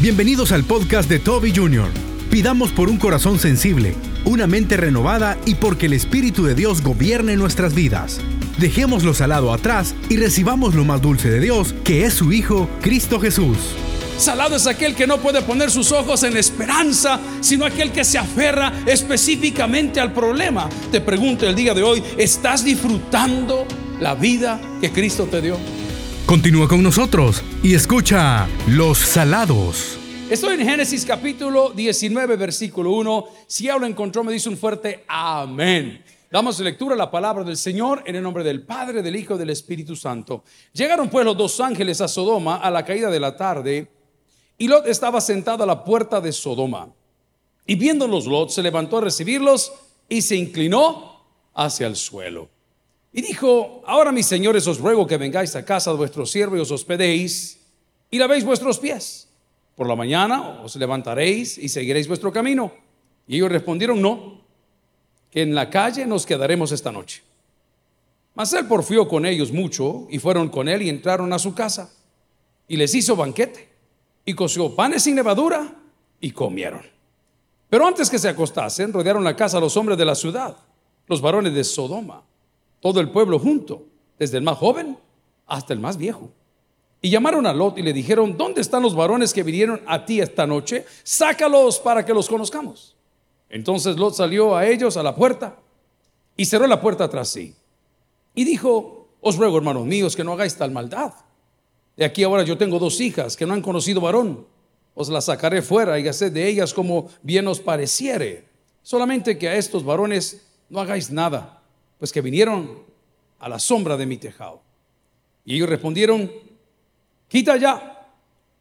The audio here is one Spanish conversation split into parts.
Bienvenidos al podcast de Toby Jr. Pidamos por un corazón sensible, una mente renovada y porque el Espíritu de Dios gobierne nuestras vidas. Dejemos lo salado atrás y recibamos lo más dulce de Dios, que es su Hijo, Cristo Jesús. Salado es aquel que no puede poner sus ojos en esperanza, sino aquel que se aferra específicamente al problema. Te pregunto el día de hoy, ¿estás disfrutando la vida que Cristo te dio? Continúa con nosotros y escucha Los Salados. Estoy en Génesis capítulo 19, versículo 1. Si ya lo encontró, me dice un fuerte amén. Damos lectura a la palabra del Señor en el nombre del Padre, del Hijo y del Espíritu Santo. Llegaron pues los dos ángeles a Sodoma a la caída de la tarde, y Lot estaba sentado a la puerta de Sodoma. Y viéndolos Lot, se levantó a recibirlos y se inclinó hacia el suelo. Y dijo, ahora mis señores os ruego que vengáis a casa de vuestro siervo y os hospedéis y lavéis vuestros pies. Por la mañana os levantaréis y seguiréis vuestro camino. Y ellos respondieron, no, que en la calle nos quedaremos esta noche. Mas él porfió con ellos mucho y fueron con él y entraron a su casa. Y les hizo banquete y coció panes sin levadura y comieron. Pero antes que se acostasen, rodearon la casa los hombres de la ciudad, los varones de Sodoma todo el pueblo junto, desde el más joven hasta el más viejo. Y llamaron a Lot y le dijeron, ¿dónde están los varones que vinieron a ti esta noche? Sácalos para que los conozcamos. Entonces Lot salió a ellos a la puerta y cerró la puerta tras sí. Y dijo, os ruego, hermanos míos, que no hagáis tal maldad. De aquí ahora yo tengo dos hijas que no han conocido varón. Os las sacaré fuera y haced de ellas como bien os pareciere. Solamente que a estos varones no hagáis nada pues que vinieron a la sombra de mi tejado. Y ellos respondieron, quita ya.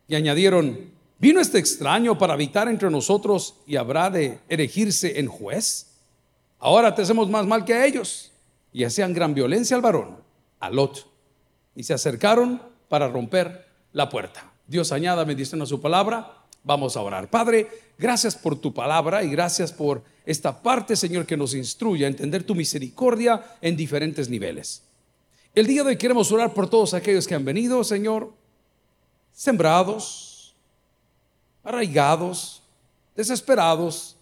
Y añadieron, ¿vino este extraño para habitar entre nosotros y habrá de erigirse en juez? Ahora te hacemos más mal que a ellos. Y hacían gran violencia al varón, a Lot. Y se acercaron para romper la puerta. Dios añada bendición a su palabra. Vamos a orar. Padre, gracias por tu palabra y gracias por esta parte, Señor, que nos instruye a entender tu misericordia en diferentes niveles. El día de hoy queremos orar por todos aquellos que han venido, Señor, sembrados, arraigados, desesperados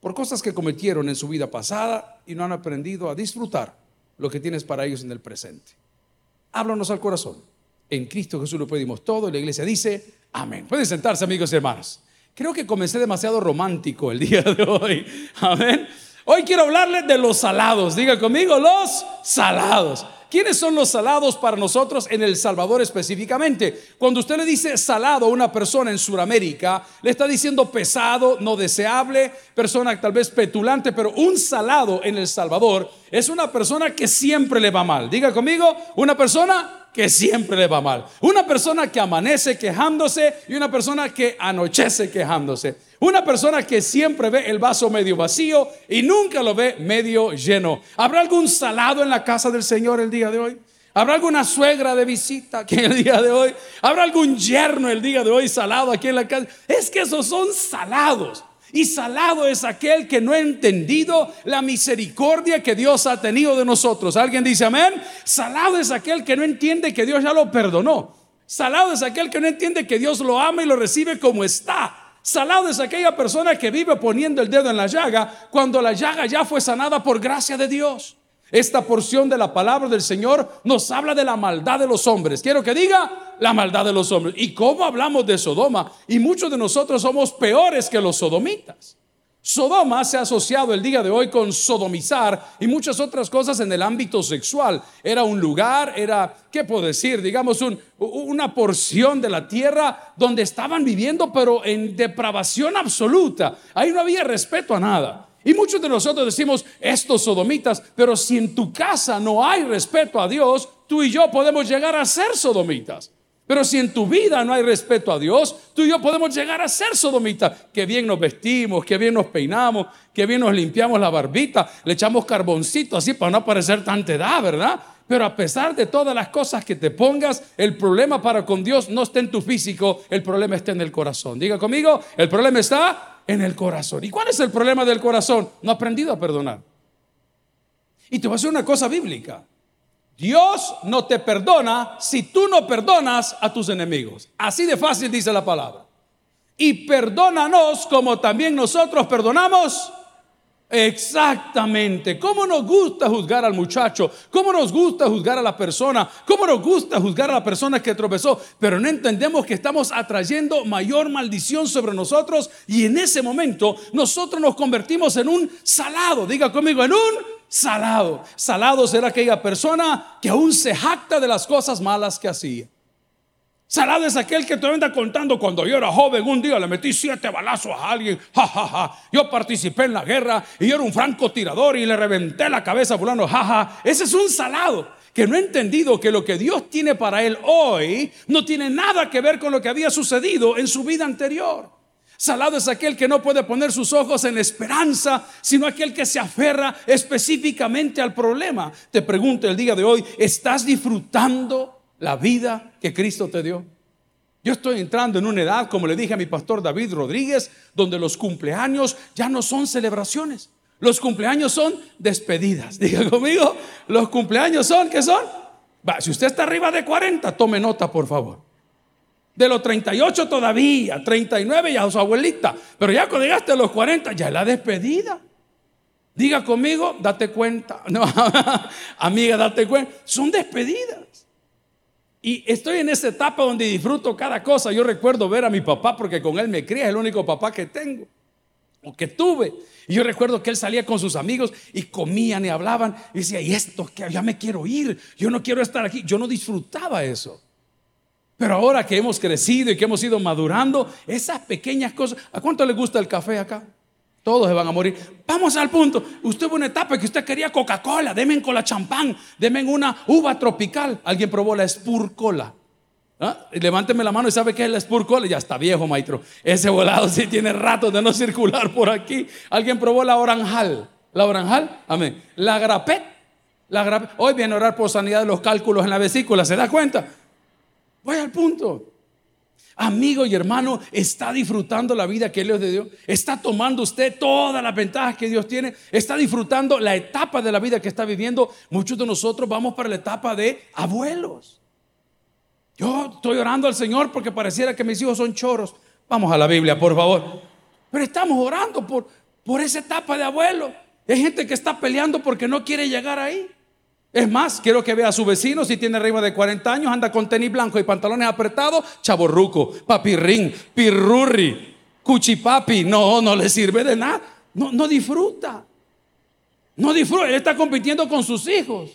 por cosas que cometieron en su vida pasada y no han aprendido a disfrutar lo que tienes para ellos en el presente. Háblanos al corazón. En Cristo Jesús lo pedimos todo y la iglesia dice, Amén. Pueden sentarse, amigos y hermanos. Creo que comencé demasiado romántico el día de hoy. Amén. Hoy quiero hablarles de los salados. Diga conmigo, los salados. ¿Quiénes son los salados para nosotros en El Salvador específicamente? Cuando usted le dice salado a una persona en Sudamérica, le está diciendo pesado, no deseable, persona tal vez petulante, pero un salado en El Salvador es una persona que siempre le va mal. Diga conmigo, una persona que siempre le va mal. Una persona que amanece quejándose y una persona que anochece quejándose. Una persona que siempre ve el vaso medio vacío y nunca lo ve medio lleno. ¿Habrá algún salado en la casa del Señor el día de hoy? ¿Habrá alguna suegra de visita aquí el día de hoy? ¿Habrá algún yerno el día de hoy salado aquí en la casa? Es que esos son salados. Y salado es aquel que no ha entendido la misericordia que Dios ha tenido de nosotros. ¿Alguien dice amén? Salado es aquel que no entiende que Dios ya lo perdonó. Salado es aquel que no entiende que Dios lo ama y lo recibe como está. Salado es aquella persona que vive poniendo el dedo en la llaga cuando la llaga ya fue sanada por gracia de Dios. Esta porción de la palabra del Señor nos habla de la maldad de los hombres. Quiero que diga la maldad de los hombres. ¿Y cómo hablamos de Sodoma? Y muchos de nosotros somos peores que los sodomitas. Sodoma se ha asociado el día de hoy con sodomizar y muchas otras cosas en el ámbito sexual. Era un lugar, era, ¿qué puedo decir? Digamos, una porción de la tierra donde estaban viviendo, pero en depravación absoluta. Ahí no había respeto a nada. Y muchos de nosotros decimos, estos sodomitas, pero si en tu casa no hay respeto a Dios, tú y yo podemos llegar a ser sodomitas. Pero si en tu vida no hay respeto a Dios, tú y yo podemos llegar a ser sodomitas. Que bien nos vestimos, que bien nos peinamos, que bien nos limpiamos la barbita, le echamos carboncito así para no parecer tanta edad, ¿verdad? Pero a pesar de todas las cosas que te pongas, el problema para con Dios no está en tu físico, el problema está en el corazón. Diga conmigo, el problema está en el corazón. ¿Y cuál es el problema del corazón? No ha aprendido a perdonar. Y te voy a decir una cosa bíblica. Dios no te perdona si tú no perdonas a tus enemigos. Así de fácil dice la palabra. Y perdónanos como también nosotros perdonamos Exactamente. ¿Cómo nos gusta juzgar al muchacho? ¿Cómo nos gusta juzgar a la persona? ¿Cómo nos gusta juzgar a la persona que tropezó? Pero no entendemos que estamos atrayendo mayor maldición sobre nosotros y en ese momento nosotros nos convertimos en un salado. Diga conmigo, en un salado. Salado será aquella persona que aún se jacta de las cosas malas que hacía. Salado es aquel que te anda contando cuando yo era joven, un día le metí siete balazos a alguien, ja, Yo participé en la guerra y yo era un francotirador y le reventé la cabeza a fulano, ja, Ese es un salado que no ha entendido que lo que Dios tiene para él hoy no tiene nada que ver con lo que había sucedido en su vida anterior. Salado es aquel que no puede poner sus ojos en esperanza, sino aquel que se aferra específicamente al problema. Te pregunto el día de hoy, ¿estás disfrutando la vida que Cristo te dio. Yo estoy entrando en una edad, como le dije a mi pastor David Rodríguez, donde los cumpleaños ya no son celebraciones. Los cumpleaños son despedidas. Diga conmigo, los cumpleaños son, ¿qué son? Si usted está arriba de 40, tome nota, por favor. De los 38 todavía, 39 ya su abuelita. Pero ya cuando llegaste a los 40, ya es la despedida. Diga conmigo, date cuenta. No, amiga, date cuenta. Son despedidas. Y estoy en esa etapa donde disfruto cada cosa. Yo recuerdo ver a mi papá porque con él me cría, es el único papá que tengo o que tuve. Y yo recuerdo que él salía con sus amigos y comían y hablaban y decía, ¿y esto que ya me quiero ir? Yo no quiero estar aquí. Yo no disfrutaba eso. Pero ahora que hemos crecido y que hemos ido madurando, esas pequeñas cosas. ¿A cuánto le gusta el café acá? Todos se van a morir. Vamos al punto. Usted hubo una etapa que usted quería Coca-Cola, demen con la champán, demen una uva tropical. Alguien probó la Spur Cola. ¿Ah? Levánteme la mano y sabe qué es la Spur Cola. Ya está viejo, maestro. Ese volado sí tiene rato de no circular por aquí. Alguien probó la Oranjal. ¿La Oranjal? Amén. La Grapet. La Grapet. Hoy viene a orar por sanidad de los cálculos en la vesícula. ¿Se da cuenta? Voy al punto. Amigo y hermano, ¿está disfrutando la vida que Dios le dio? ¿Está tomando usted todas las ventajas que Dios tiene? ¿Está disfrutando la etapa de la vida que está viviendo? Muchos de nosotros vamos para la etapa de abuelos. Yo estoy orando al Señor porque pareciera que mis hijos son choros. Vamos a la Biblia, por favor. Pero estamos orando por, por esa etapa de abuelo. Hay gente que está peleando porque no quiere llegar ahí. Es más, quiero que vea a su vecino, si tiene arriba de 40 años, anda con tenis blanco y pantalones apretados, chaborruco, papirrín, pirurri, cuchipapi. No, no le sirve de nada. No, no disfruta. No disfruta. Él está compitiendo con sus hijos.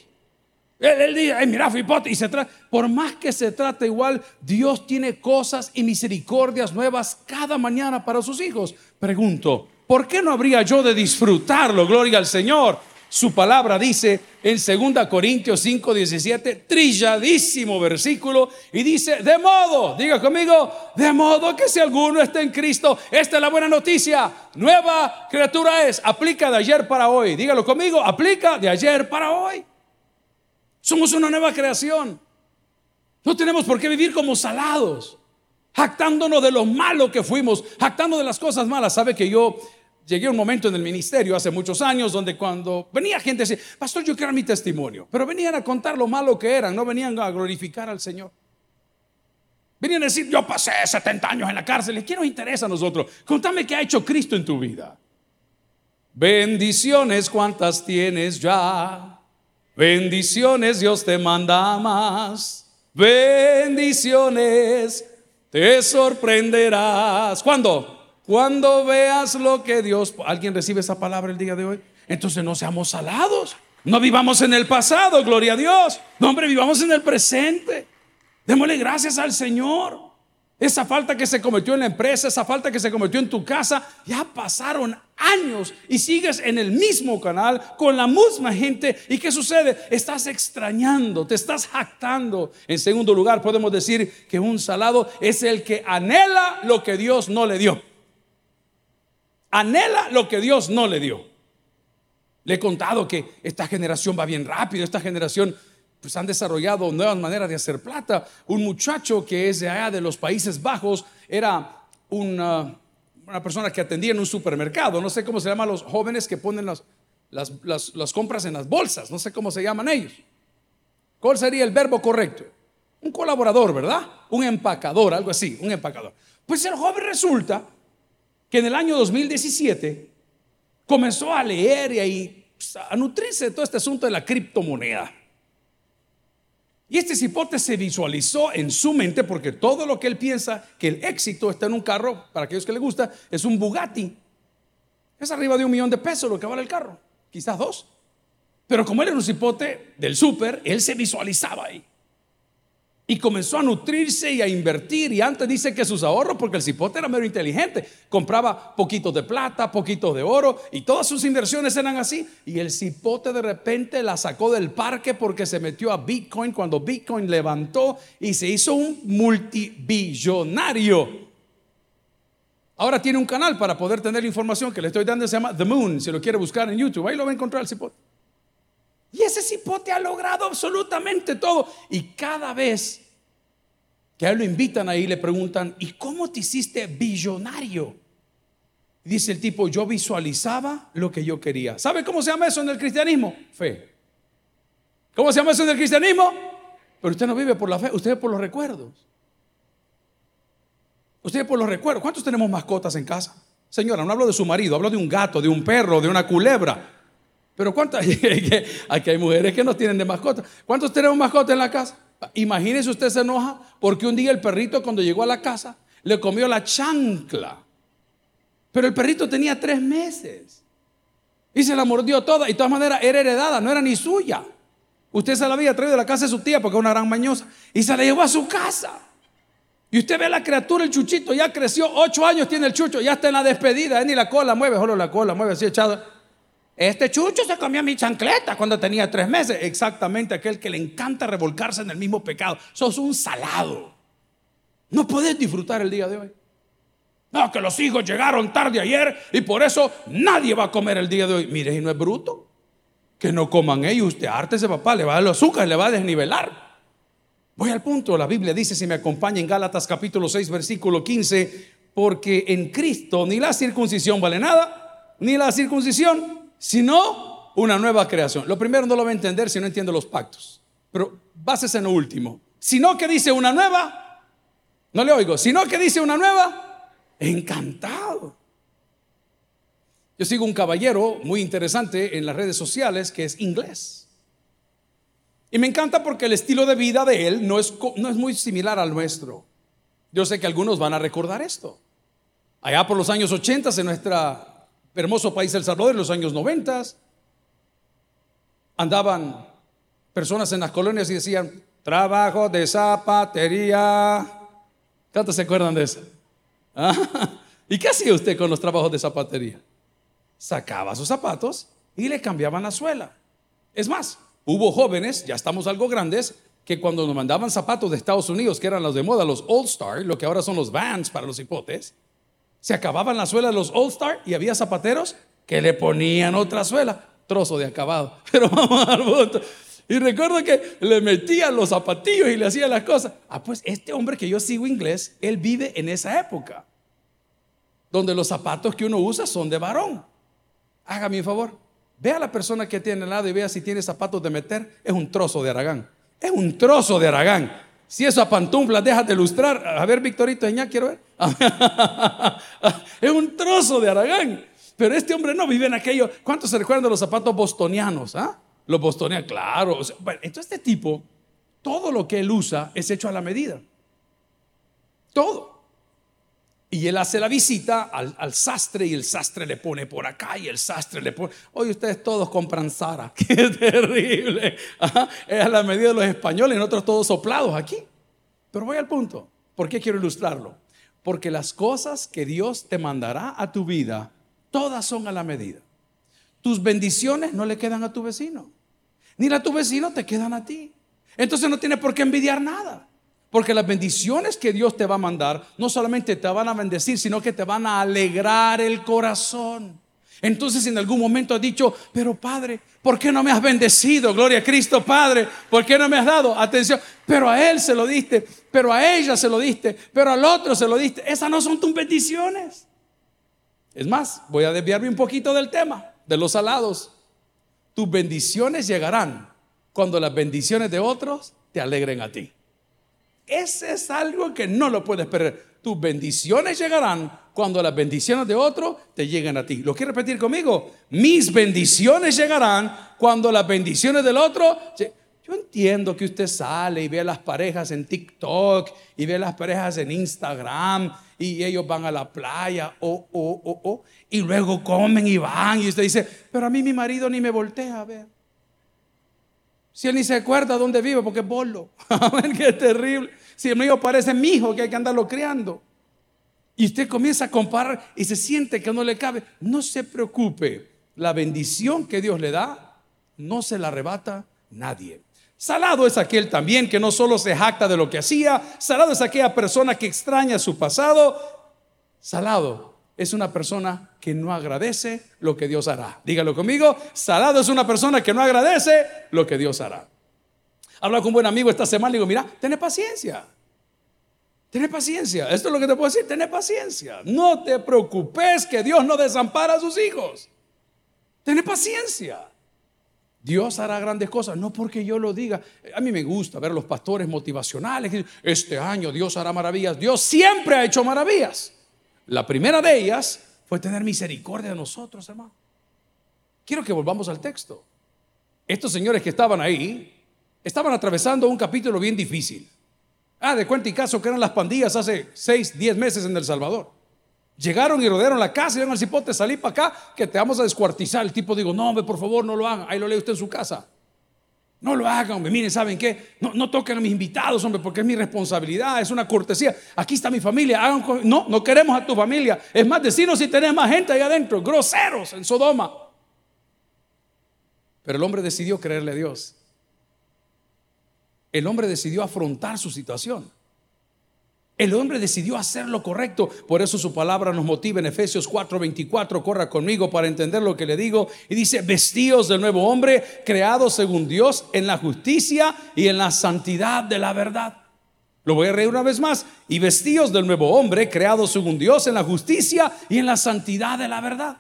Él, dice, mira, fipote. Y se trata, por más que se trate igual, Dios tiene cosas y misericordias nuevas cada mañana para sus hijos. Pregunto, ¿por qué no habría yo de disfrutarlo? Gloria al Señor. Su palabra dice en 2 Corintios 5, 17, trilladísimo versículo, y dice, de modo, diga conmigo, de modo que si alguno está en Cristo, esta es la buena noticia, nueva criatura es, aplica de ayer para hoy, dígalo conmigo, aplica de ayer para hoy. Somos una nueva creación. No tenemos por qué vivir como salados, jactándonos de lo malo que fuimos, jactando de las cosas malas. Sabe que yo llegué a un momento en el ministerio hace muchos años donde cuando venía gente decía, pastor, yo quiero mi testimonio, pero venían a contar lo malo que eran, no venían a glorificar al Señor. Venían a decir, yo pasé 70 años en la cárcel, ¿qué nos interesa a nosotros? Contame qué ha hecho Cristo en tu vida. Bendiciones, ¿cuántas tienes ya? Bendiciones, Dios te manda más. Bendiciones, te sorprenderás. ¿Cuándo? Cuando veas lo que Dios... ¿Alguien recibe esa palabra el día de hoy? Entonces no seamos salados. No vivamos en el pasado, gloria a Dios. No, hombre, vivamos en el presente. Démosle gracias al Señor. Esa falta que se cometió en la empresa, esa falta que se cometió en tu casa, ya pasaron años y sigues en el mismo canal con la misma gente. ¿Y qué sucede? Estás extrañando, te estás jactando. En segundo lugar, podemos decir que un salado es el que anhela lo que Dios no le dio anhela lo que Dios no le dio. Le he contado que esta generación va bien rápido, esta generación pues han desarrollado nuevas maneras de hacer plata. Un muchacho que es de allá de los Países Bajos era una, una persona que atendía en un supermercado. No sé cómo se llaman los jóvenes que ponen las, las, las compras en las bolsas. No sé cómo se llaman ellos. ¿Cuál sería el verbo correcto? Un colaborador, ¿verdad? Un empacador, algo así, un empacador. Pues el joven resulta que en el año 2017 comenzó a leer y a, pues, a nutrirse de todo este asunto de la criptomoneda. Y este cipote se visualizó en su mente porque todo lo que él piensa que el éxito está en un carro, para aquellos que le gusta, es un Bugatti. Es arriba de un millón de pesos lo que vale el carro, quizás dos. Pero como él era un cipote del súper, él se visualizaba ahí. Y comenzó a nutrirse y a invertir. Y antes dice que sus ahorros, porque el cipote era mero inteligente, compraba poquitos de plata, poquitos de oro, y todas sus inversiones eran así. Y el cipote de repente la sacó del parque porque se metió a Bitcoin cuando Bitcoin levantó y se hizo un multibillonario. Ahora tiene un canal para poder tener información que le estoy dando, se llama The Moon, si lo quiere buscar en YouTube, ahí lo va a encontrar el cipote. Y ese cipote ha logrado absolutamente todo. Y cada vez que a él lo invitan ahí, le preguntan, ¿y cómo te hiciste billonario? Dice el tipo, yo visualizaba lo que yo quería. ¿Sabe cómo se llama eso en el cristianismo? Fe. ¿Cómo se llama eso en el cristianismo? Pero usted no vive por la fe, usted vive por los recuerdos. Usted por los recuerdos. ¿Cuántos tenemos mascotas en casa? Señora, no hablo de su marido, hablo de un gato, de un perro, de una culebra. Pero ¿cuántas? Aquí hay mujeres que no tienen de mascota. ¿Cuántos tenemos mascota en la casa? Imagínese usted se enoja porque un día el perrito cuando llegó a la casa le comió la chancla. Pero el perrito tenía tres meses. Y se la mordió toda. Y de todas maneras era heredada, no era ni suya. Usted se la había traído de la casa de su tía porque es una gran mañosa. Y se la llevó a su casa. Y usted ve a la criatura, el chuchito, ya creció, ocho años tiene el chucho, ya está en la despedida, ni la cola mueve, solo la cola mueve así echada. Este chucho se comió mi chancleta cuando tenía tres meses. Exactamente aquel que le encanta revolcarse en el mismo pecado. Sos un salado. No podés disfrutar el día de hoy. No, que los hijos llegaron tarde ayer y por eso nadie va a comer el día de hoy. Mire, y no es bruto. Que no coman ellos. Usted ese papá, le va a dar el azúcar, le va a desnivelar. Voy al punto. La Biblia dice, si me acompaña en Gálatas capítulo 6, versículo 15, porque en Cristo ni la circuncisión vale nada, ni la circuncisión sino una nueva creación. Lo primero no lo va a entender si no entiende los pactos, pero bases en lo último. Sino que dice una nueva, no le oigo, sino que dice una nueva, encantado. Yo sigo un caballero muy interesante en las redes sociales que es inglés. Y me encanta porque el estilo de vida de él no es, no es muy similar al nuestro. Yo sé que algunos van a recordar esto. Allá por los años 80 en nuestra hermoso país El Salvador en los años 90. Andaban personas en las colonias y decían, trabajo de zapatería. ¿Cuántos se acuerdan de eso? Ah, ¿Y qué hacía usted con los trabajos de zapatería? Sacaba sus zapatos y le cambiaban la suela. Es más, hubo jóvenes, ya estamos algo grandes, que cuando nos mandaban zapatos de Estados Unidos, que eran los de moda, los All Star, lo que ahora son los Vans para los hipotes, se acababan la suela de los All Star y había zapateros que le ponían otra suela, trozo de acabado. Pero vamos a dar voto. Y recuerdo que le metían los zapatillos y le hacían las cosas. Ah, pues este hombre que yo sigo inglés, él vive en esa época, donde los zapatos que uno usa son de varón. Hágame un favor, vea a la persona que tiene al lado y vea si tiene zapatos de meter. Es un trozo de Aragán. Es un trozo de Aragán. Si esa pantufla deja de ilustrar, a ver, Victorito, ya quiero ver. es un trozo de Aragán. Pero este hombre no vive en aquello. ¿Cuántos se recuerdan de los zapatos bostonianos? Ah? Los bostonianos, claro. entonces, este tipo, todo lo que él usa es hecho a la medida. Todo. Y él hace la visita al, sastre y el sastre le pone por acá y el sastre le pone. Hoy ustedes todos compran Sara. Qué terrible. Es a la medida de los españoles nosotros todos soplados aquí. Pero voy al punto. ¿Por qué quiero ilustrarlo? Porque las cosas que Dios te mandará a tu vida, todas son a la medida. Tus bendiciones no le quedan a tu vecino. Ni a tu vecino te quedan a ti. Entonces no tienes por qué envidiar nada. Porque las bendiciones que Dios te va a mandar no solamente te van a bendecir, sino que te van a alegrar el corazón. Entonces en algún momento has dicho, pero Padre, ¿por qué no me has bendecido? Gloria a Cristo, Padre, ¿por qué no me has dado atención? Pero a Él se lo diste, pero a ella se lo diste, pero al otro se lo diste. Esas no son tus bendiciones. Es más, voy a desviarme un poquito del tema, de los alados. Tus bendiciones llegarán cuando las bendiciones de otros te alegren a ti. Ese es algo que no lo puedes perder. Tus bendiciones llegarán cuando las bendiciones de otro te lleguen a ti. ¿Lo quieres repetir conmigo? Mis bendiciones llegarán cuando las bendiciones del otro... Yo entiendo que usted sale y ve a las parejas en TikTok y ve a las parejas en Instagram y ellos van a la playa o, o, o, o, y luego comen y van y usted dice, pero a mí mi marido ni me voltea a ver. Si él ni se acuerda dónde vive porque es bolo. Qué terrible. Si el mío parece mi hijo que hay que andarlo criando. Y usted comienza a comparar y se siente que no le cabe. No se preocupe. La bendición que Dios le da no se la arrebata nadie. Salado es aquel también que no solo se jacta de lo que hacía, salado es aquella persona que extraña su pasado, salado es una persona que no agradece lo que Dios hará. Dígalo conmigo, salado es una persona que no agradece lo que Dios hará. Habla con un buen amigo esta semana y digo, mira, ten paciencia. Ten paciencia. Esto es lo que te puedo decir, ten paciencia. No te preocupes que Dios no desampara a sus hijos. Ten paciencia. Dios hará grandes cosas, no porque yo lo diga. A mí me gusta ver los pastores motivacionales. Este año Dios hará maravillas. Dios siempre ha hecho maravillas. La primera de ellas fue tener misericordia de nosotros, hermano. Quiero que volvamos al texto. Estos señores que estaban ahí estaban atravesando un capítulo bien difícil. Ah, de cuenta y caso que eran las pandillas hace 6, 10 meses en El Salvador. Llegaron y rodearon la casa y iban al cipote, salí para acá, que te vamos a descuartizar. El tipo digo, no, hombre, por favor, no lo hagan. Ahí lo lee usted en su casa. No lo hagan, hombre. Miren, ¿saben qué? No, toquen a mis invitados, hombre, porque es mi responsabilidad, es una cortesía. Aquí está mi familia. Hagan, no, no queremos a tu familia. Es más, decinos si tenés más gente ahí adentro. Groseros en Sodoma. Pero el hombre decidió creerle a Dios. El hombre decidió afrontar su situación. El hombre decidió hacer lo correcto. Por eso su palabra nos motiva en Efesios 4:24. Corra conmigo para entender lo que le digo. Y dice, vestidos del nuevo hombre, creados según Dios en la justicia y en la santidad de la verdad. Lo voy a reír una vez más. Y vestidos del nuevo hombre, creados según Dios en la justicia y en la santidad de la verdad.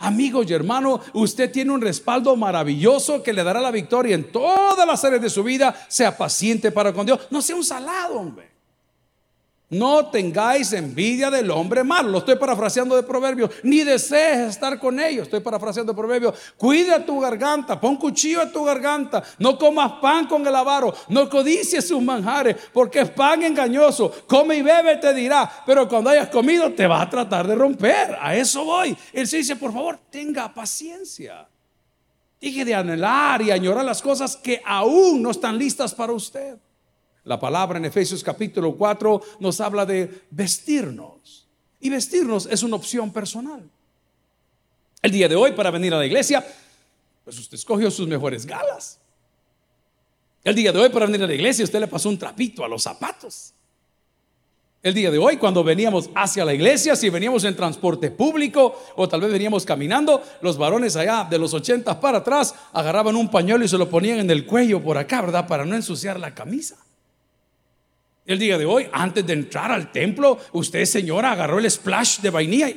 Amigo y hermano, usted tiene un respaldo maravilloso que le dará la victoria en todas las áreas de su vida. Sea paciente para con Dios. No sea un salado, hombre. No tengáis envidia del hombre malo. Lo estoy parafraseando de proverbios. Ni desees estar con ellos. Estoy parafraseando de proverbios. Cuida tu garganta. Pon cuchillo a tu garganta. No comas pan con el avaro. No codicies sus manjares. Porque es pan engañoso. Come y bebe, te dirá. Pero cuando hayas comido, te va a tratar de romper. A eso voy. Él se dice, por favor, tenga paciencia. Dije de anhelar y añorar las cosas que aún no están listas para usted. La palabra en Efesios capítulo 4 nos habla de vestirnos. Y vestirnos es una opción personal. El día de hoy para venir a la iglesia, pues usted escogió sus mejores galas. El día de hoy para venir a la iglesia usted le pasó un trapito a los zapatos. El día de hoy, cuando veníamos hacia la iglesia, si veníamos en transporte público o tal vez veníamos caminando, los varones allá de los 80 para atrás agarraban un pañuelo y se lo ponían en el cuello por acá, ¿verdad? Para no ensuciar la camisa. El día de hoy, antes de entrar al templo, usted, señora, agarró el splash de vainilla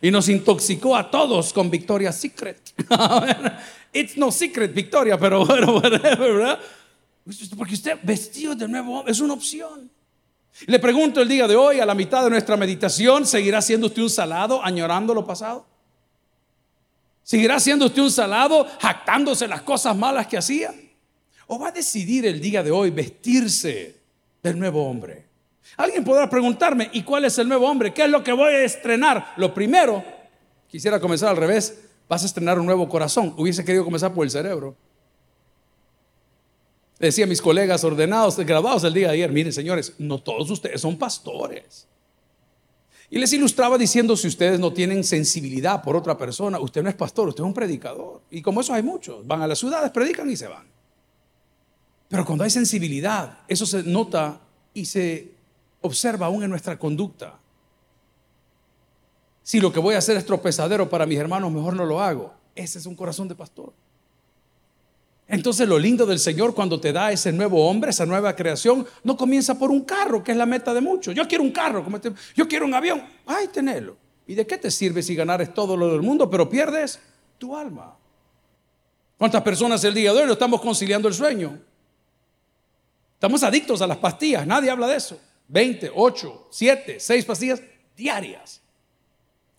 y, nos intoxicó a todos con Victoria Secret. It's no secret, Victoria, pero bueno, ¿verdad? Porque usted vestido de nuevo es una opción. Le pregunto el día de hoy, a la mitad de nuestra meditación, ¿seguirá siendo usted un salado añorando lo pasado? ¿Seguirá siendo usted un salado jactándose las cosas malas que hacía? ¿O va a decidir el día de hoy vestirse del nuevo hombre. Alguien podrá preguntarme, ¿y cuál es el nuevo hombre? ¿Qué es lo que voy a estrenar? Lo primero, quisiera comenzar al revés, vas a estrenar un nuevo corazón. Hubiese querido comenzar por el cerebro. decía mis colegas ordenados, graduados el día de ayer, miren señores, no todos ustedes son pastores. Y les ilustraba diciendo, si ustedes no tienen sensibilidad por otra persona, usted no es pastor, usted es un predicador. Y como eso hay muchos, van a las ciudades, predican y se van. Pero cuando hay sensibilidad, eso se nota y se observa aún en nuestra conducta. Si lo que voy a hacer es tropezadero para mis hermanos, mejor no lo hago. Ese es un corazón de pastor. Entonces lo lindo del Señor cuando te da ese nuevo hombre, esa nueva creación, no comienza por un carro, que es la meta de muchos. Yo quiero un carro, este, yo quiero un avión. Ay, tenerlo. ¿Y de qué te sirve si ganares todo lo del mundo, pero pierdes tu alma? ¿Cuántas personas el día de hoy no estamos conciliando el sueño? Estamos adictos a las pastillas, nadie habla de eso. 20, 8, 7, 6 pastillas diarias.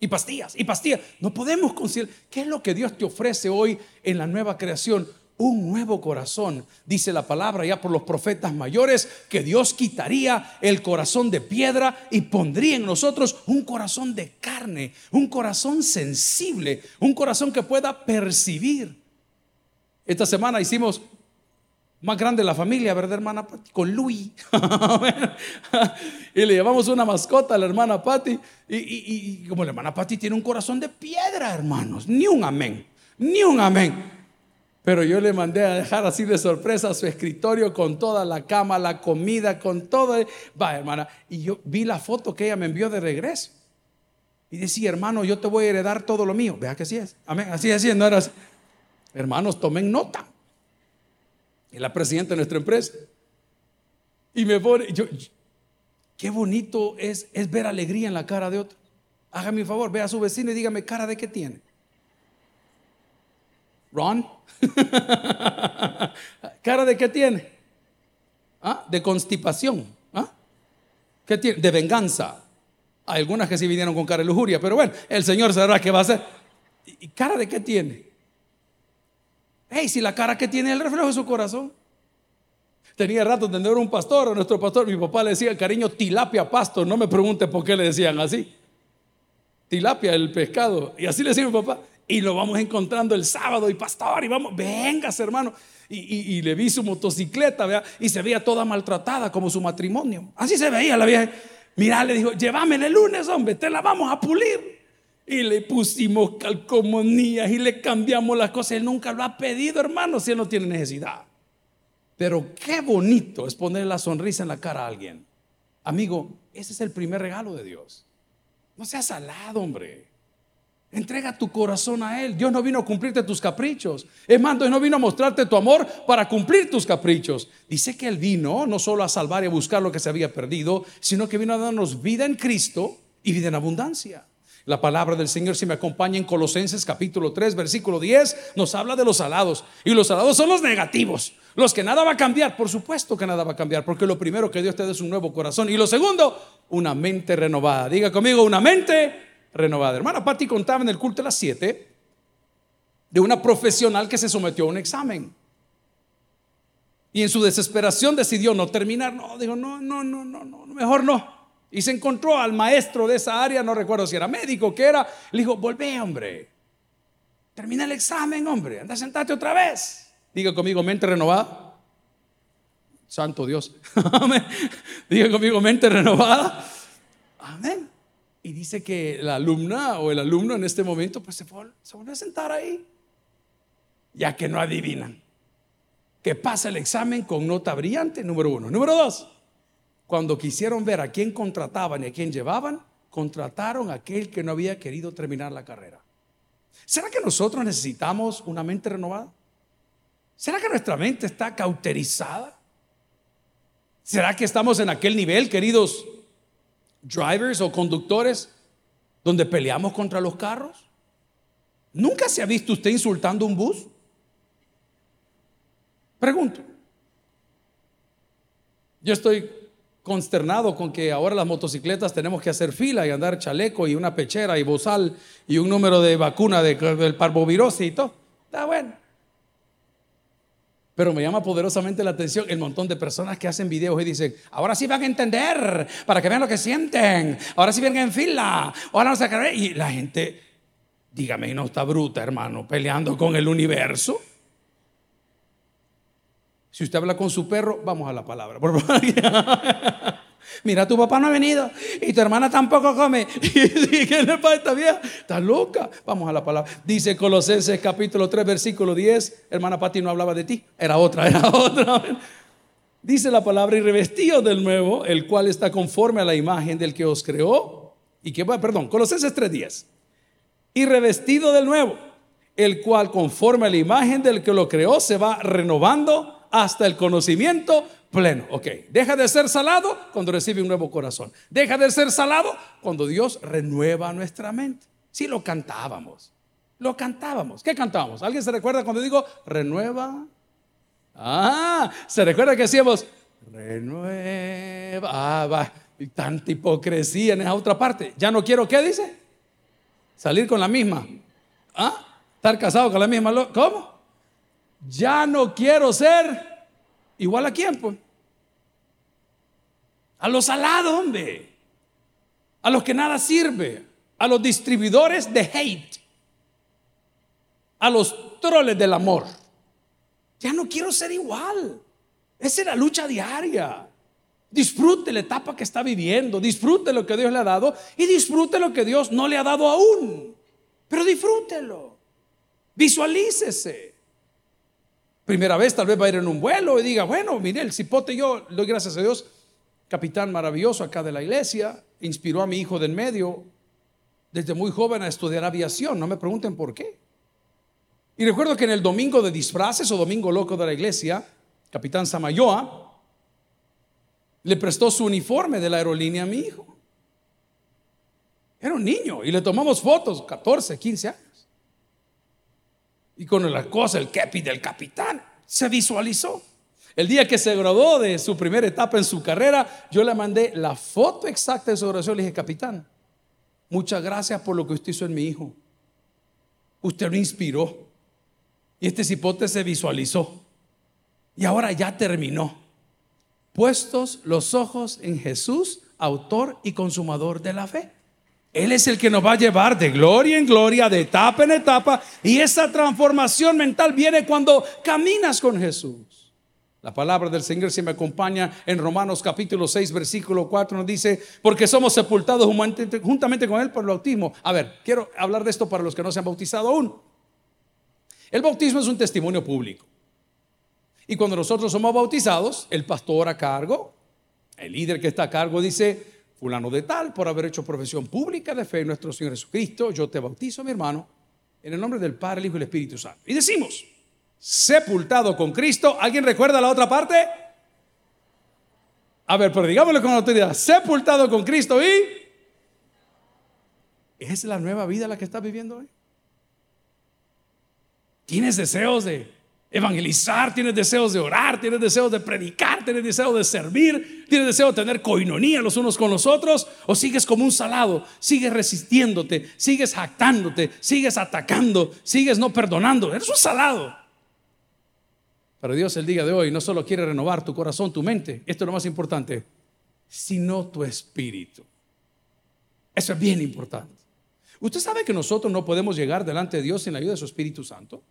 Y pastillas, y pastillas. No podemos considerar. ¿Qué es lo que Dios te ofrece hoy en la nueva creación? Un nuevo corazón. Dice la palabra ya por los profetas mayores que Dios quitaría el corazón de piedra y pondría en nosotros un corazón de carne, un corazón sensible, un corazón que pueda percibir. Esta semana hicimos más grande la familia, ¿verdad, hermana Patti? Con Luis. y le llevamos una mascota a la hermana Patti. Y, como la hermana Patti tiene un corazón de piedra, hermanos. Ni un amén. Ni un amén. Pero yo le mandé a dejar así de sorpresa su escritorio con toda la cama, la comida, con todo. Va, hermana. Y yo vi la foto que ella me envió de regreso. Y decía, hermano, yo te voy a heredar todo lo mío. Vea que así es. Amén. Así es, no era así. Hermanos, tomen nota es la presidenta de nuestra empresa. Y me pone, yo, qué bonito es, es ver alegría en la cara de otro. Hágame un favor, ve a su vecino y dígame, cara de qué tiene. Ron, cara de qué tiene. ¿Ah? De constipación. ¿Ah? ¿Qué tiene? De venganza. Hay algunas que sí vinieron con cara de lujuria, pero bueno, el Señor sabrá qué va a hacer. ¿Y cara de qué tiene? Hey, si la cara que tiene el reflejo de su corazón. Tenía rato de tener un pastor, a nuestro pastor, mi papá le decía cariño tilapia pastor, no me pregunte por qué le decían así. Tilapia, el pescado. Y así le decía mi papá. Y lo vamos encontrando el sábado y pastor, y vamos, vengas hermano. Y, le vi su motocicleta, y se veía toda maltratada como su matrimonio. Así se veía la vieja. Mira, le dijo, llévame el lunes, hombre, te la vamos a pulir y le pusimos calcomanías y le cambiamos las cosas. Él nunca lo ha pedido, hermano, si él no tiene necesidad. Pero qué bonito es poner la sonrisa en la cara a alguien. Amigo, ese es el primer regalo de Dios. No seas salado, hombre. Entrega tu corazón a Él. Dios no vino a cumplirte tus caprichos. Es más, Dios no vino a mostrarte tu amor para cumplir tus caprichos. Dice que Él vino no solo a salvar y a buscar lo que se había perdido, sino que vino a darnos vida en Cristo y vida en abundancia. La palabra del Señor, si me acompaña en Colosenses capítulo 3, versículo 10, nos habla de los alados. Y los alados son los negativos, los que nada va a cambiar. Por supuesto que nada va a cambiar, porque lo primero que Dios te da es un nuevo corazón. Y lo segundo, una mente renovada. Diga conmigo, una mente renovada. Hermana Patti contaba en el culto de las 7 de una profesional que se sometió a un examen. Y en su desesperación decidió no terminar. No, dijo, no, no, no, no, no, mejor no. Y se encontró al maestro de esa área, no recuerdo si era médico, que era. Le dijo, volvé, hombre. Termina el examen, hombre. Anda, sentate otra vez. Diga conmigo, mente renovada. Santo Dios. Amén. Diga conmigo, mente renovada. Amén. Y dice que la alumna o el alumno en este momento, pues se, se volvió a sentar ahí. Ya que no adivinan. Que pasa el examen con nota brillante, número uno. Número dos cuando quisieron ver a quién contrataban y a quién llevaban, contrataron a aquel que no había querido terminar la carrera. ¿Será que nosotros necesitamos una mente renovada? ¿Será que nuestra mente está cauterizada? ¿Será que estamos en aquel nivel, queridos drivers o conductores, donde peleamos contra los carros? ¿Nunca se ha visto usted insultando un bus? Pregunto. Yo estoy consternado con que ahora las motocicletas tenemos que hacer fila y andar chaleco y una pechera y bozal y un número de vacuna de, del parvovirus y todo. Está bueno. Pero me llama poderosamente la atención el montón de personas que hacen videos y dicen, ahora sí van a entender, para que vean lo que sienten, ahora sí vienen en fila, ahora no se Y la gente, dígame, no está bruta, hermano, peleando con el universo. Si usted habla con su perro, vamos a la palabra. Mira, tu papá no ha venido y tu hermana tampoco come. ¿Y qué le pasa a esta vieja? Está loca. Vamos a la palabra. Dice Colosenses capítulo 3, versículo 10. Hermana Pati no hablaba de ti. Era otra, era otra. Dice la palabra y revestido del nuevo, el cual está conforme a la imagen del que os creó. Y que, perdón, Colosenses 3, 10. Y revestido del nuevo, el cual conforme a la imagen del que lo creó se va renovando hasta el conocimiento pleno. Ok, deja de ser salado cuando recibe un nuevo corazón. Deja de ser salado cuando Dios renueva nuestra mente. Si lo cantábamos, lo cantábamos. ¿Qué cantábamos? ¿Alguien se recuerda cuando digo renueva? Ah, se recuerda que decíamos renueva. Ah, va. Y tanta hipocresía en esa otra parte. Ya no quiero, ¿qué dice? Salir con la misma. ¿Ah? Estar casado con la misma. ¿Cómo? Ya no quiero ser igual a quién, pues. A los alados, hombre. A los que nada sirve. A los distribuidores de hate. A los troles del amor. Ya no quiero ser igual. Esa es la lucha diaria. Disfrute la etapa que está viviendo, disfrute lo que Dios le ha dado y disfrute lo que Dios no le ha dado aún. Pero disfrútelo. Visualícese. Primera vez tal vez va a ir en un vuelo y diga, bueno, mire, el cipote yo doy gracias a Dios, capitán maravilloso acá de la iglesia, inspiró a mi hijo de en medio desde muy joven a estudiar aviación, no me pregunten por qué. Y recuerdo que en el domingo de disfraces o domingo loco de la iglesia, capitán Samayoa le prestó su uniforme de la aerolínea a mi hijo. Era un niño y le tomamos fotos, 14, 15 años. Y con la cosa, el kepi del capitán, se visualizó. El día que se graduó de su primera etapa en su carrera, yo le mandé la foto exacta de su oración. Le dije, capitán, muchas gracias por lo que usted hizo en mi hijo. Usted lo inspiró. Y este cipote se visualizó. Y ahora ya terminó. Puestos los ojos en Jesús, autor y consumador de la fe. Él es el que nos va a llevar de gloria en gloria, de etapa en etapa. Y esa transformación mental viene cuando caminas con Jesús. La palabra del Señor se me acompaña en Romanos capítulo 6, versículo 4, nos dice, porque somos sepultados juntamente con Él por el bautismo. A ver, quiero hablar de esto para los que no se han bautizado aún. El bautismo es un testimonio público. Y cuando nosotros somos bautizados, el pastor a cargo, el líder que está a cargo dice, fulano de tal, por haber hecho profesión pública de fe en nuestro Señor Jesucristo, yo te bautizo, mi hermano, en el nombre del Padre, el Hijo y el Espíritu Santo. Y decimos, sepultado con Cristo. ¿Alguien recuerda la otra parte? A ver, pero digámoslo con autoridad, sepultado con Cristo y... ¿Es la nueva vida la que estás viviendo hoy? Tienes deseos de evangelizar, tienes deseos de orar, tienes deseos de predicar, tienes deseos de servir, tienes deseos de tener coinonía los unos con los otros, o sigues como un salado, sigues resistiéndote, sigues jactándote, sigues atacando, sigues no perdonando. Eres un salado. Pero Dios el día de hoy no solo quiere renovar tu corazón, tu mente, esto es lo más importante, sino tu espíritu. Eso es bien importante. ¿Usted sabe que nosotros no podemos llegar delante de Dios sin la ayuda de su Espíritu Santo?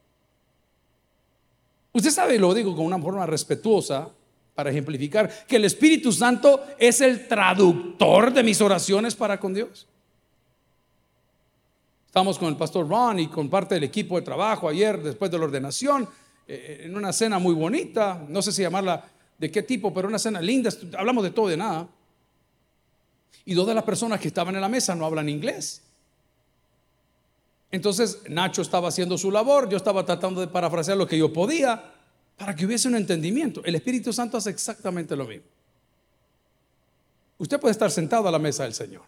Usted sabe, lo digo con una forma respetuosa para ejemplificar, que el Espíritu Santo es el traductor de mis oraciones para con Dios. Estamos con el pastor Ron y con parte del equipo de trabajo ayer, después de la ordenación, eh, en una cena muy bonita, no sé si llamarla de qué tipo, pero una cena linda, hablamos de todo y de nada. Y dos de las personas que estaban en la mesa no hablan inglés. Entonces Nacho estaba haciendo su labor, yo estaba tratando de parafrasear lo que yo podía para que hubiese un entendimiento. El Espíritu Santo hace exactamente lo mismo. Usted puede estar sentado a la mesa del Señor,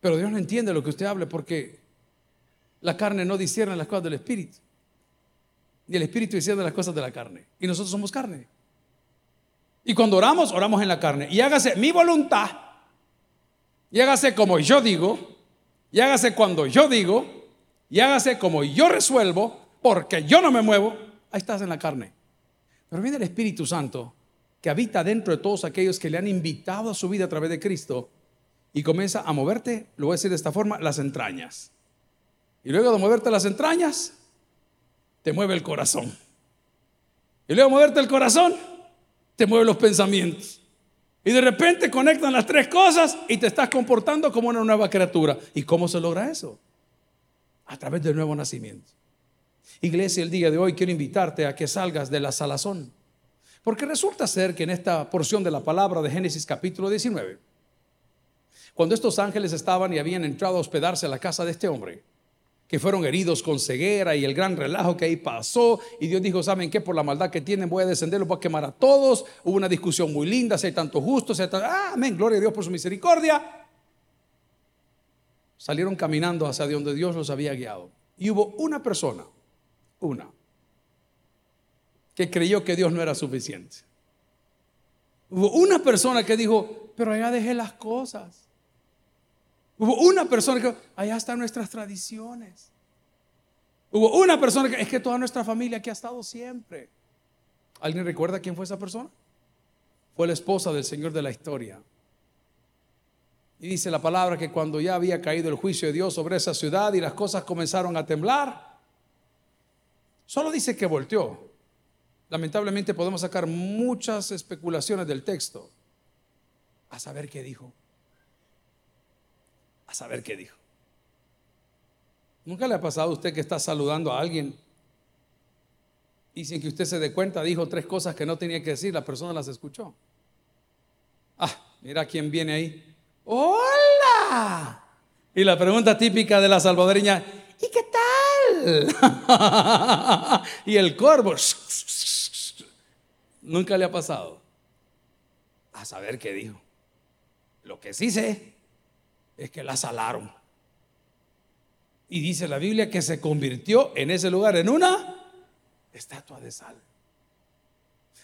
pero Dios no entiende lo que usted hable porque la carne no discierne las cosas del Espíritu, ni el Espíritu discierne las cosas de la carne, y nosotros somos carne. Y cuando oramos, oramos en la carne. Y hágase mi voluntad, y hágase como yo digo, y hágase cuando yo digo, y hágase como yo resuelvo, porque yo no me muevo, ahí estás en la carne. Pero viene el Espíritu Santo que habita dentro de todos aquellos que le han invitado a su vida a través de Cristo y comienza a moverte, lo voy a decir de esta forma, las entrañas. Y luego de moverte las entrañas, te mueve el corazón. Y luego de moverte el corazón, te mueve los pensamientos. Y de repente conectan las tres cosas y te estás comportando como una nueva criatura. ¿Y cómo se logra eso? A través del nuevo nacimiento. Iglesia, el día de hoy quiero invitarte a que salgas de la salazón. Porque resulta ser que en esta porción de la palabra de Génesis capítulo 19, cuando estos ángeles estaban y habían entrado a hospedarse a la casa de este hombre, que fueron heridos con ceguera y el gran relajo que ahí pasó. Y Dios dijo, ¿saben qué? Por la maldad que tienen voy a descender, los voy a quemar a todos. Hubo una discusión muy linda, si hay tanto justo, si hay. Ah, amén, gloria a Dios por su misericordia. Salieron caminando hacia donde Dios los había guiado. Y hubo una persona, una, que creyó que Dios no era suficiente. Hubo una persona que dijo, pero allá dejé las cosas. Hubo una persona que, allá están nuestras tradiciones. Hubo una persona que, es que toda nuestra familia aquí ha estado siempre. ¿Alguien recuerda quién fue esa persona? Fue la esposa del Señor de la historia. Y dice la palabra que cuando ya había caído el juicio de Dios sobre esa ciudad y las cosas comenzaron a temblar, solo dice que volteó. Lamentablemente podemos sacar muchas especulaciones del texto. A saber qué dijo. A saber qué dijo. ¿Nunca le ha pasado a usted que está saludando a alguien y sin que usted se dé cuenta dijo tres cosas que no tenía que decir, la persona las escuchó? Ah, mira quién viene ahí. ¡Hola! Y la pregunta típica de la salvadoreña, ¿y qué tal? y el corvo, nunca le ha pasado. A saber qué dijo. Lo que sí sé es que la salaron. Y dice la Biblia que se convirtió en ese lugar en una estatua de sal.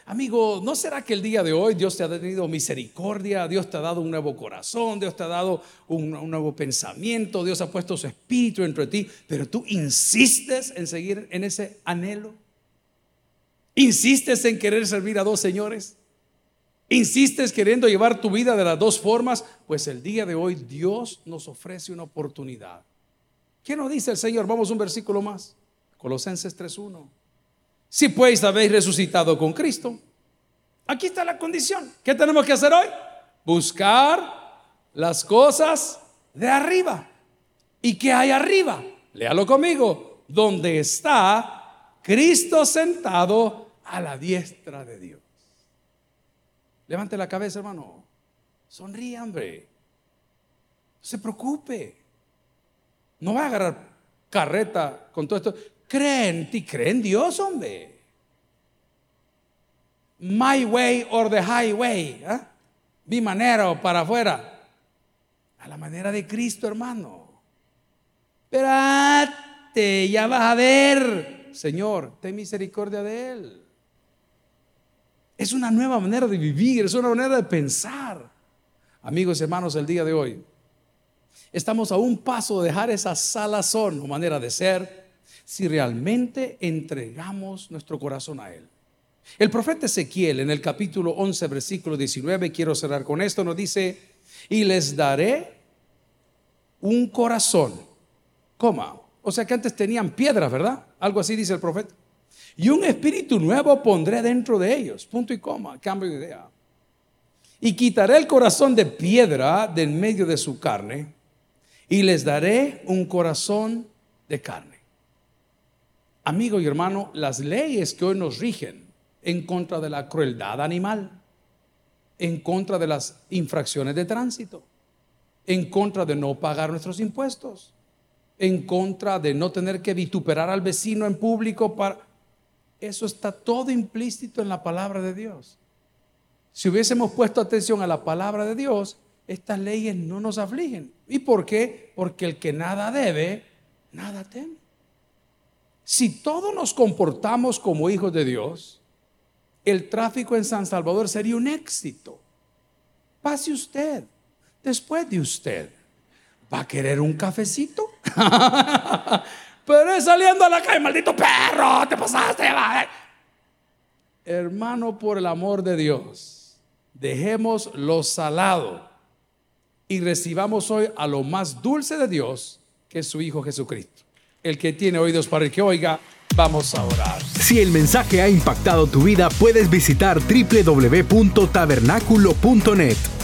Amigo, ¿no será que el día de hoy Dios te ha tenido misericordia? Dios te ha dado un nuevo corazón, Dios te ha dado un, nuevo pensamiento, Dios ha puesto su espíritu dentro de ti, pero tú insistes en seguir en ese anhelo. ¿Insistes en querer servir a dos señores? ¿Insistes queriendo llevar tu vida de las dos formas? Pues el día de hoy Dios nos ofrece una oportunidad. ¿Qué nos dice el Señor? Vamos un versículo más. Colosenses 3.1. Si pues habéis resucitado con Cristo, aquí está la condición. ¿Qué tenemos que hacer hoy? Buscar las cosas de arriba. ¿Y qué hay arriba? Léalo conmigo. Donde está Cristo sentado a la diestra de Dios. Levante la cabeza, hermano. Sonríe, hombre. No se preocupe. No va a agarrar carreta con todo esto. Creen en ti, cree en Dios, hombre. My way or the highway. ¿eh? Mi manera o para afuera. A la manera de Cristo, hermano. Espérate, ya vas a ver. Señor, ten misericordia de Él. Es una nueva manera de vivir, es una manera de pensar. Amigos y hermanos, el día de hoy estamos a un paso de dejar esa salazón o manera de ser si realmente entregamos nuestro corazón a Él. El profeta Ezequiel en el capítulo 11, versículo 19, quiero cerrar con esto, nos dice, y les daré un corazón. Coma. O sea que antes tenían piedras, ¿verdad? Algo así dice el profeta. Y un espíritu nuevo pondré dentro de ellos. Punto y coma, cambio de idea. Y quitaré el corazón de piedra del medio de su carne y les daré un corazón de carne. Amigo y hermano, las leyes que hoy nos rigen en contra de la crueldad animal, en contra de las infracciones de tránsito, en contra de no pagar nuestros impuestos, en contra de no tener que vituperar al vecino en público para eso está todo implícito en la palabra de Dios. Si hubiésemos puesto atención a la palabra de Dios, estas leyes no nos afligen. ¿Y por qué? Porque el que nada debe, nada teme. Si todos nos comportamos como hijos de Dios, el tráfico en San Salvador sería un éxito. Pase usted, después de usted, ¿va a querer un cafecito? Pero es saliendo a la calle, maldito perro, te pasaste. Hermano, por el amor de Dios, dejemos lo salado y recibamos hoy a lo más dulce de Dios, que es su Hijo Jesucristo. El que tiene oídos para el que oiga, vamos a orar. Si el mensaje ha impactado tu vida, puedes visitar www.tabernaculo.net